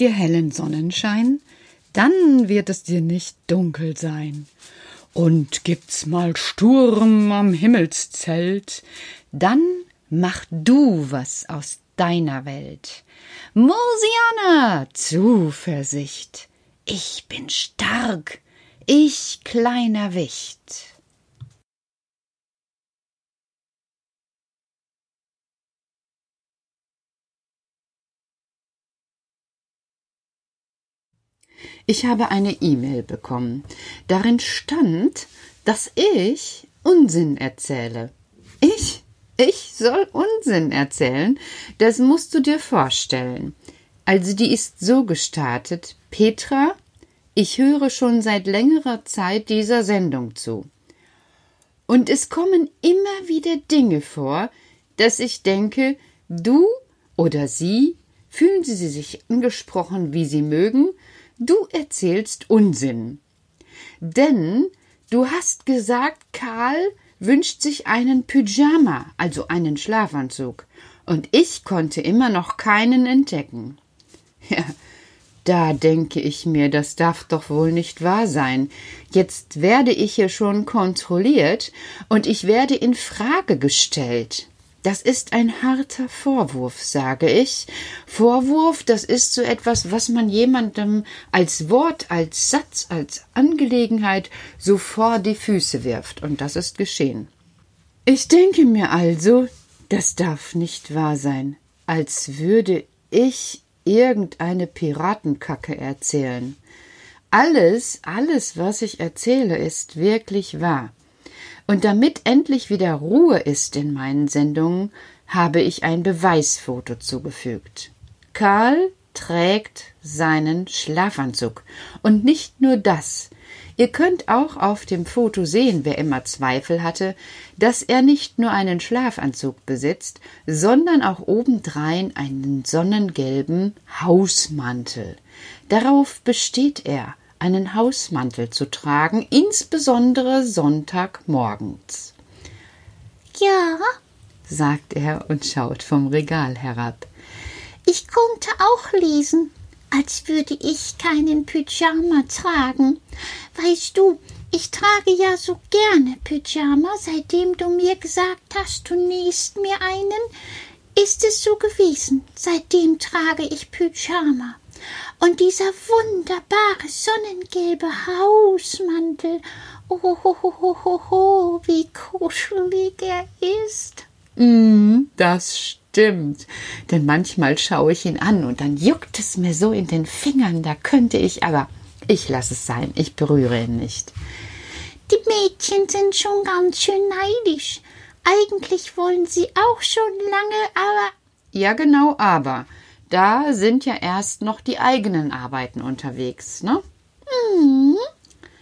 dir hellen Sonnenschein, dann wird es dir nicht dunkel sein. Und gibt's mal Sturm am Himmelszelt, dann mach du was aus deiner Welt. Mosiana, Zuversicht. Ich bin stark, ich kleiner Wicht. Ich habe eine E-Mail bekommen. Darin stand, dass ich Unsinn erzähle. Ich? Ich soll Unsinn erzählen? Das musst du dir vorstellen. Also die ist so gestartet. Petra, ich höre schon seit längerer Zeit dieser Sendung zu. Und es kommen immer wieder Dinge vor, dass ich denke, du oder sie, fühlen Sie sich angesprochen, wie Sie mögen, Du erzählst Unsinn. Denn du hast gesagt, Karl wünscht sich einen Pyjama, also einen Schlafanzug, und ich konnte immer noch keinen entdecken. Ja, da denke ich mir, das darf doch wohl nicht wahr sein. Jetzt werde ich hier schon kontrolliert und ich werde in Frage gestellt. Das ist ein harter Vorwurf, sage ich. Vorwurf, das ist so etwas, was man jemandem als Wort, als Satz, als Angelegenheit so vor die Füße wirft, und das ist geschehen. Ich denke mir also, das darf nicht wahr sein, als würde ich irgendeine Piratenkacke erzählen. Alles, alles, was ich erzähle, ist wirklich wahr. Und damit endlich wieder Ruhe ist in meinen Sendungen, habe ich ein Beweisfoto zugefügt. Karl trägt seinen Schlafanzug. Und nicht nur das. Ihr könnt auch auf dem Foto sehen, wer immer Zweifel hatte, dass er nicht nur einen Schlafanzug besitzt, sondern auch obendrein einen sonnengelben Hausmantel. Darauf besteht er einen Hausmantel zu tragen, insbesondere Sonntagmorgens. Ja, sagt er und schaut vom Regal herab. Ich konnte auch lesen, als würde ich keinen Pyjama tragen. Weißt du, ich trage ja so gerne Pyjama, seitdem du mir gesagt hast, du nähst mir einen, ist es so gewesen. Seitdem trage ich Pyjama. Und dieser wunderbare sonnengelbe Hausmantel, oh, ho, ho, ho, ho, ho, wie kuschelig er ist. Mm, das stimmt. Denn manchmal schaue ich ihn an und dann juckt es mir so in den Fingern, da könnte ich, aber ich lasse es sein, ich berühre ihn nicht. Die Mädchen sind schon ganz schön neidisch. Eigentlich wollen sie auch schon lange, aber. Ja, genau, aber da sind ja erst noch die eigenen Arbeiten unterwegs, ne? Mhm.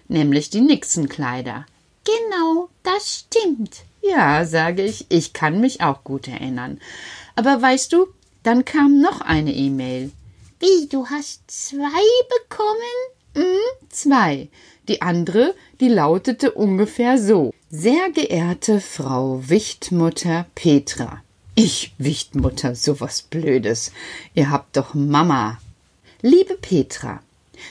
Nämlich die Nixenkleider. Genau, das stimmt. Ja, sage ich, ich kann mich auch gut erinnern. Aber weißt du, dann kam noch eine E-Mail. Wie, du hast zwei bekommen? Hm, zwei. Die andere, die lautete ungefähr so. Sehr geehrte Frau Wichtmutter Petra. Ich, Wichtmutter, sowas Blödes. Ihr habt doch Mama. Liebe Petra,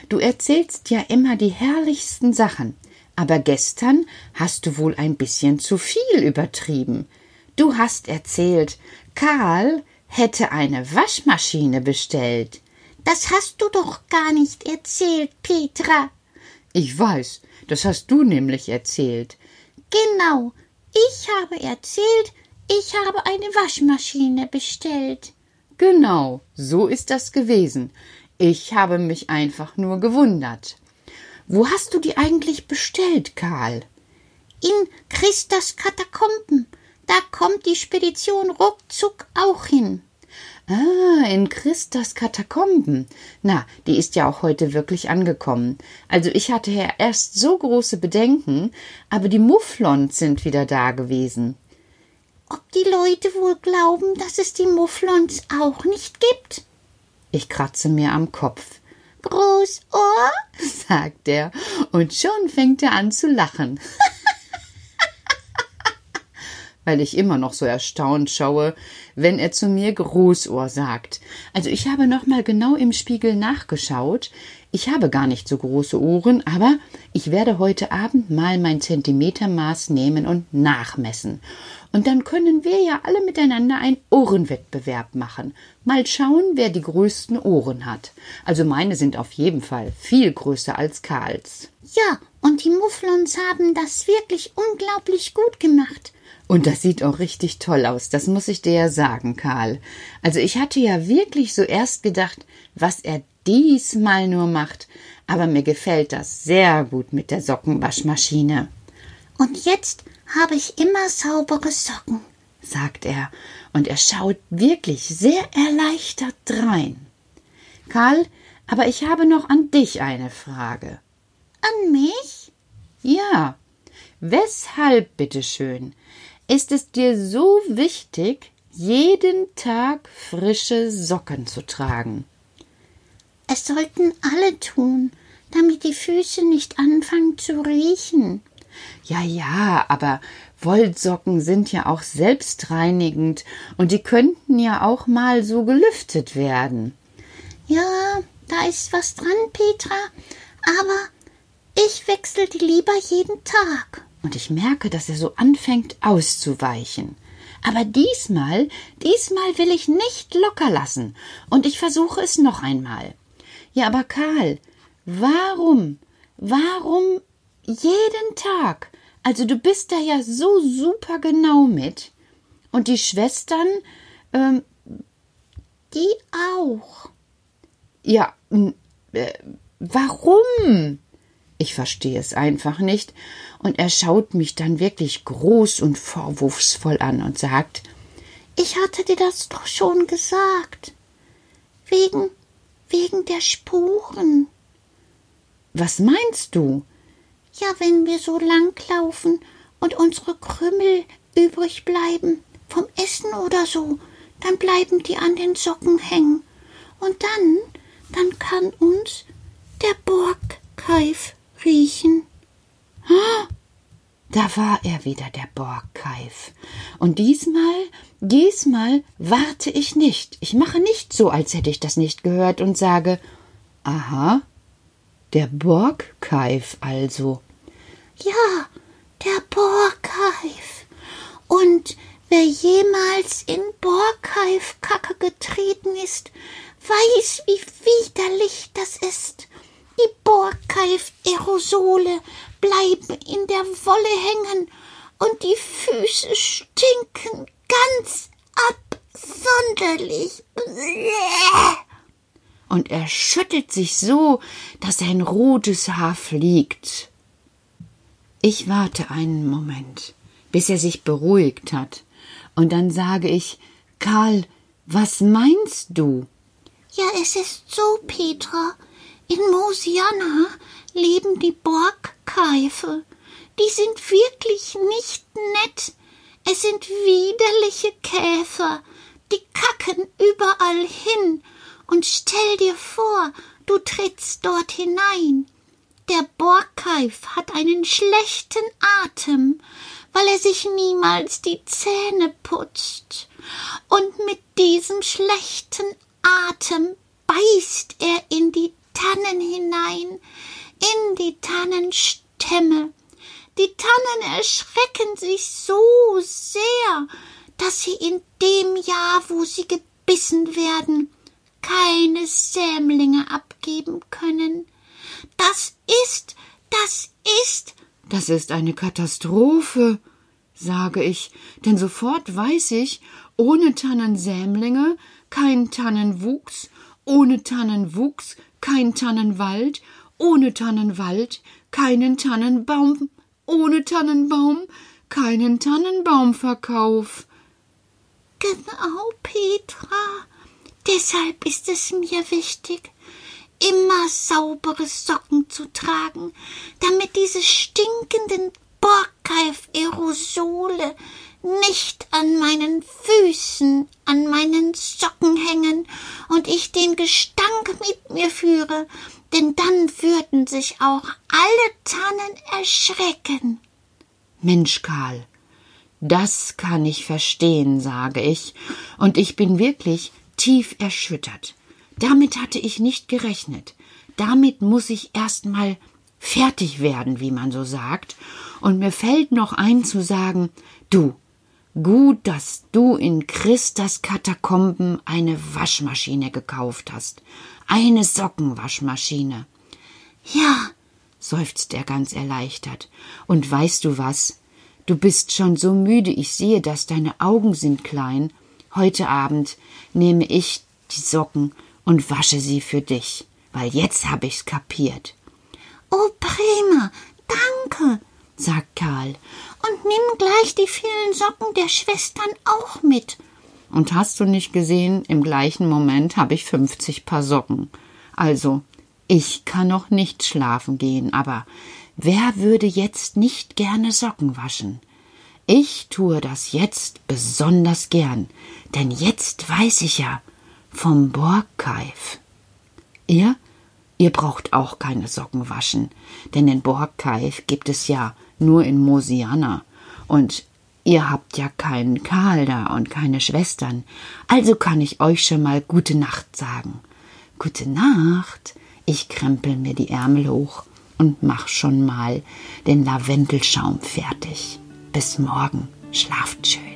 du erzählst ja immer die herrlichsten Sachen, aber gestern hast du wohl ein bisschen zu viel übertrieben. Du hast erzählt, Karl hätte eine Waschmaschine bestellt. Das hast du doch gar nicht erzählt, Petra. Ich weiß, das hast du nämlich erzählt. Genau, ich habe erzählt, ich habe eine Waschmaschine bestellt. Genau, so ist das gewesen. Ich habe mich einfach nur gewundert. Wo hast du die eigentlich bestellt, Karl? In Christas Katakomben. Da kommt die Spedition ruckzuck auch hin. Ah, in Christas Katakomben. Na, die ist ja auch heute wirklich angekommen. Also ich hatte ja erst so große Bedenken, aber die Mufflons sind wieder da gewesen ob die Leute wohl glauben, dass es die Mufflons auch nicht gibt. Ich kratze mir am Kopf. Großohr, sagt er, und schon fängt er an zu lachen. weil ich immer noch so erstaunt schaue, wenn er zu mir Großohr sagt. Also ich habe noch mal genau im Spiegel nachgeschaut. Ich habe gar nicht so große Ohren, aber ich werde heute Abend mal mein Zentimetermaß nehmen und nachmessen. Und dann können wir ja alle miteinander einen Ohrenwettbewerb machen. Mal schauen, wer die größten Ohren hat. Also meine sind auf jeden Fall viel größer als Karls. Ja, und die Mufflons haben das wirklich unglaublich gut gemacht. Und das sieht auch richtig toll aus, das muss ich dir ja sagen, Karl. Also ich hatte ja wirklich so erst gedacht, was er diesmal nur macht, aber mir gefällt das sehr gut mit der Sockenwaschmaschine. Und jetzt habe ich immer saubere Socken, sagt er, und er schaut wirklich sehr erleichtert drein. Karl, aber ich habe noch an dich eine Frage. An mich? Ja. Weshalb, bitteschön, ist es dir so wichtig, jeden Tag frische Socken zu tragen? Es sollten alle tun, damit die Füße nicht anfangen zu riechen. Ja, ja, aber Wollsocken sind ja auch selbstreinigend und die könnten ja auch mal so gelüftet werden. Ja, da ist was dran, Petra, aber ich wechsle die lieber jeden Tag. Und ich merke, dass er so anfängt auszuweichen. Aber diesmal, diesmal will ich nicht locker lassen, und ich versuche es noch einmal. Ja, aber Karl, warum, warum jeden Tag? Also du bist da ja so super genau mit. Und die Schwestern, ähm, die auch. Ja, äh, warum? Ich verstehe es einfach nicht, und er schaut mich dann wirklich groß und vorwurfsvoll an und sagt Ich hatte dir das doch schon gesagt. Wegen wegen der Spuren. Was meinst du? Ja, wenn wir so lang laufen und unsere Krümmel übrig bleiben, vom Essen oder so, dann bleiben die an den Socken hängen. Und dann, dann kann uns der Borgkeif riechen. Da war er wieder, der Borgkeif. Und diesmal, diesmal warte ich nicht. Ich mache nicht so, als hätte ich das nicht gehört und sage, aha, der Borgkeif also. Ja, der Borgkeif. Und wer jemals in Borgkeif-Kacke getreten ist, weiß, wie widerlich das ist. Die Borgkeif-Aerosole bleiben in der Wolle hängen und die Füße stinken ganz absonderlich. Und er schüttelt sich so, dass sein rotes Haar fliegt. Ich warte einen Moment, bis er sich beruhigt hat, und dann sage ich Karl, was meinst du? Ja, es ist so, Petra. In Mosiana leben die Borgkeife. Die sind wirklich nicht nett. Es sind widerliche Käfer. Die kacken überall hin. Und stell dir vor, du trittst dort hinein. Der Borgkeif hat einen schlechten Atem, weil er sich niemals die Zähne putzt. Und mit diesem schlechten Atem beißt er in die Tannen hinein, in die Tannenstämme. Die Tannen erschrecken sich so sehr, dass sie in dem Jahr, wo sie gebissen werden, keine Sämlinge abgeben können. Das ist, das ist. Das ist eine Katastrophe, sage ich, denn sofort weiß ich, ohne Tannensämlinge kein Tannenwuchs, ohne Tannenwuchs kein Tannenwald, ohne Tannenwald keinen Tannenbaum, ohne Tannenbaum keinen Tannenbaumverkauf. Genau, Petra. Deshalb ist es mir wichtig, immer saubere Socken zu tragen, damit diese stinkenden Borgkeif-Aerosole nicht an meinen Füßen, an meinen Socken hängen und ich den Gestank mit mir führe, denn dann würden sich auch alle Tannen erschrecken. Mensch, Karl, Das kann ich verstehen, sage ich, und ich bin wirklich tief erschüttert. Damit hatte ich nicht gerechnet. Damit muss ich erst mal fertig werden, wie man so sagt, und mir fällt noch ein zu sagen, du, gut, dass du in Christas Katakomben eine Waschmaschine gekauft hast, eine Sockenwaschmaschine. Ja, seufzt er ganz erleichtert. Und weißt du was? Du bist schon so müde, ich sehe, dass deine Augen sind klein. Heute Abend nehme ich die Socken und wasche sie für dich, weil jetzt hab ich's kapiert. Oh, prima, danke, sagt Karl, und nimm gleich die vielen Socken der Schwestern auch mit. Und hast du nicht gesehen, im gleichen Moment habe ich fünfzig Paar Socken. Also, ich kann noch nicht schlafen gehen, aber wer würde jetzt nicht gerne Socken waschen? Ich tue das jetzt besonders gern, denn jetzt weiß ich ja vom Borgkeif. Ihr? Ihr braucht auch keine Socken waschen, denn den Borgkeif gibt es ja nur in Mosiana. Und ihr habt ja keinen Karl da und keine Schwestern, also kann ich euch schon mal gute Nacht sagen. Gute Nacht, ich krempel mir die Ärmel hoch und mach schon mal den Lavendelschaum fertig. Bis morgen, schlaft schön.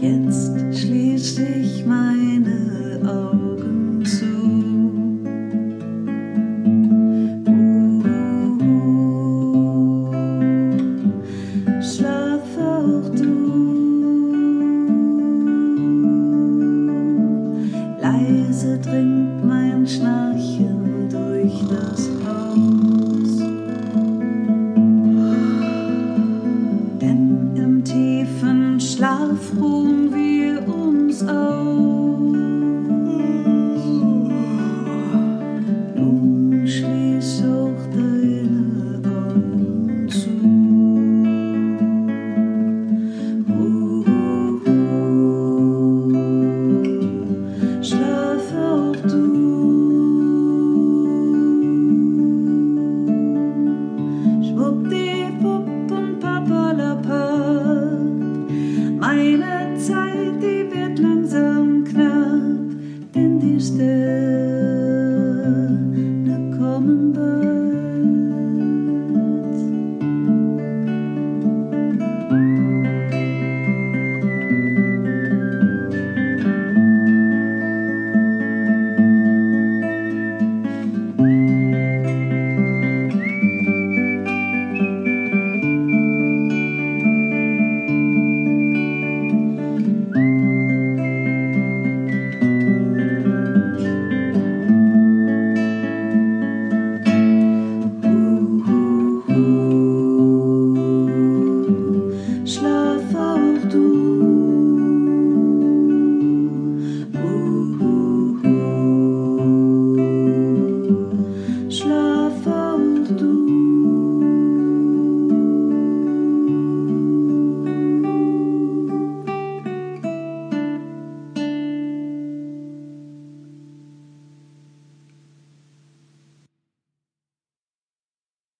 Jetzt schließ ich meine Augen zu. Schlaf auch du. Leise dringt mein Schnarchen durch das